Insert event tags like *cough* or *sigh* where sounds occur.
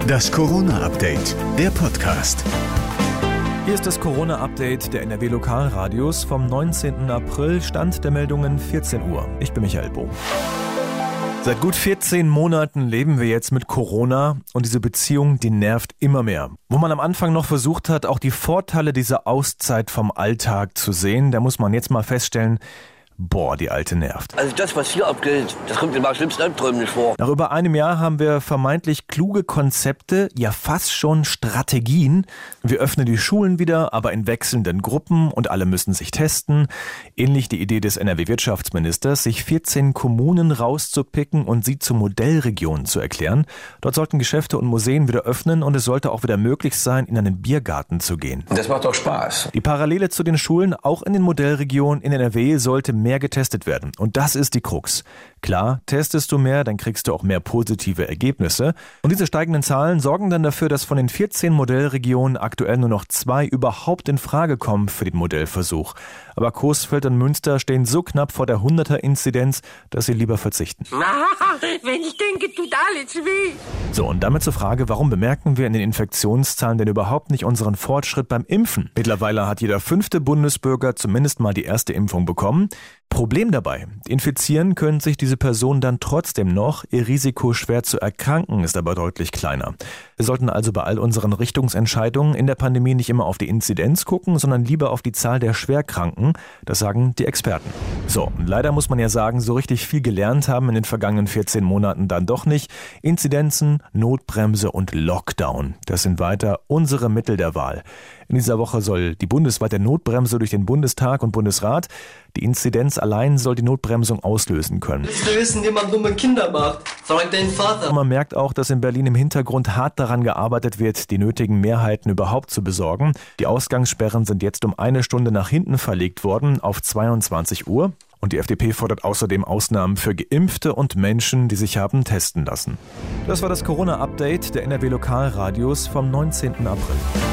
Das Corona-Update, der Podcast. Hier ist das Corona-Update der NRW Lokalradios vom 19. April, Stand der Meldungen 14 Uhr. Ich bin Michael Bohm. Seit gut 14 Monaten leben wir jetzt mit Corona und diese Beziehung, die nervt immer mehr. Wo man am Anfang noch versucht hat, auch die Vorteile dieser Auszeit vom Alltag zu sehen, da muss man jetzt mal feststellen, Boah, die alte nervt. Also das, was hier abgeht, das kommt in meinen schlimmsten Albträumen nicht vor. Nach über einem Jahr haben wir vermeintlich kluge Konzepte, ja fast schon Strategien. Wir öffnen die Schulen wieder, aber in wechselnden Gruppen und alle müssen sich testen. Ähnlich die Idee des NRW-Wirtschaftsministers, sich 14 Kommunen rauszupicken und sie zu Modellregionen zu erklären. Dort sollten Geschäfte und Museen wieder öffnen und es sollte auch wieder möglich sein, in einen Biergarten zu gehen. Das macht doch Spaß. Die Parallele zu den Schulen, auch in den Modellregionen in NRW, sollte mehr getestet werden. Und das ist die Krux. Klar, testest du mehr, dann kriegst du auch mehr positive Ergebnisse. Und diese steigenden Zahlen sorgen dann dafür, dass von den 14 Modellregionen aktuell nur noch zwei überhaupt in Frage kommen für den Modellversuch. Aber Coesfeld und Münster stehen so knapp vor der 100er-Inzidenz, dass sie lieber verzichten. *laughs* wenn ich denke, tut alles weh. So, und damit zur Frage, warum bemerken wir in den Infektionszahlen denn überhaupt nicht unseren Fortschritt beim Impfen? Mittlerweile hat jeder fünfte Bundesbürger zumindest mal die erste Impfung bekommen. Problem dabei, infizieren können sich diese Personen dann trotzdem noch, ihr Risiko schwer zu erkranken ist aber deutlich kleiner. Wir sollten also bei all unseren Richtungsentscheidungen in der Pandemie nicht immer auf die Inzidenz gucken, sondern lieber auf die Zahl der Schwerkranken, das sagen die Experten. So, und leider muss man ja sagen, so richtig viel gelernt haben in den vergangenen 14 Monaten dann doch nicht. Inzidenzen, Notbremse und Lockdown, das sind weiter unsere Mittel der Wahl. In dieser Woche soll die bundesweite Notbremse durch den Bundestag und Bundesrat. Die Inzidenz allein soll die Notbremsung auslösen können. Wissen, wie man dumme Kinder macht? Frag deinen Vater. Man merkt auch, dass in Berlin im Hintergrund hart daran gearbeitet wird, die nötigen Mehrheiten überhaupt zu besorgen. Die Ausgangssperren sind jetzt um eine Stunde nach hinten verlegt worden auf 22 Uhr. Und die FDP fordert außerdem Ausnahmen für Geimpfte und Menschen, die sich haben testen lassen. Das war das Corona-Update der NRW Lokalradios vom 19. April.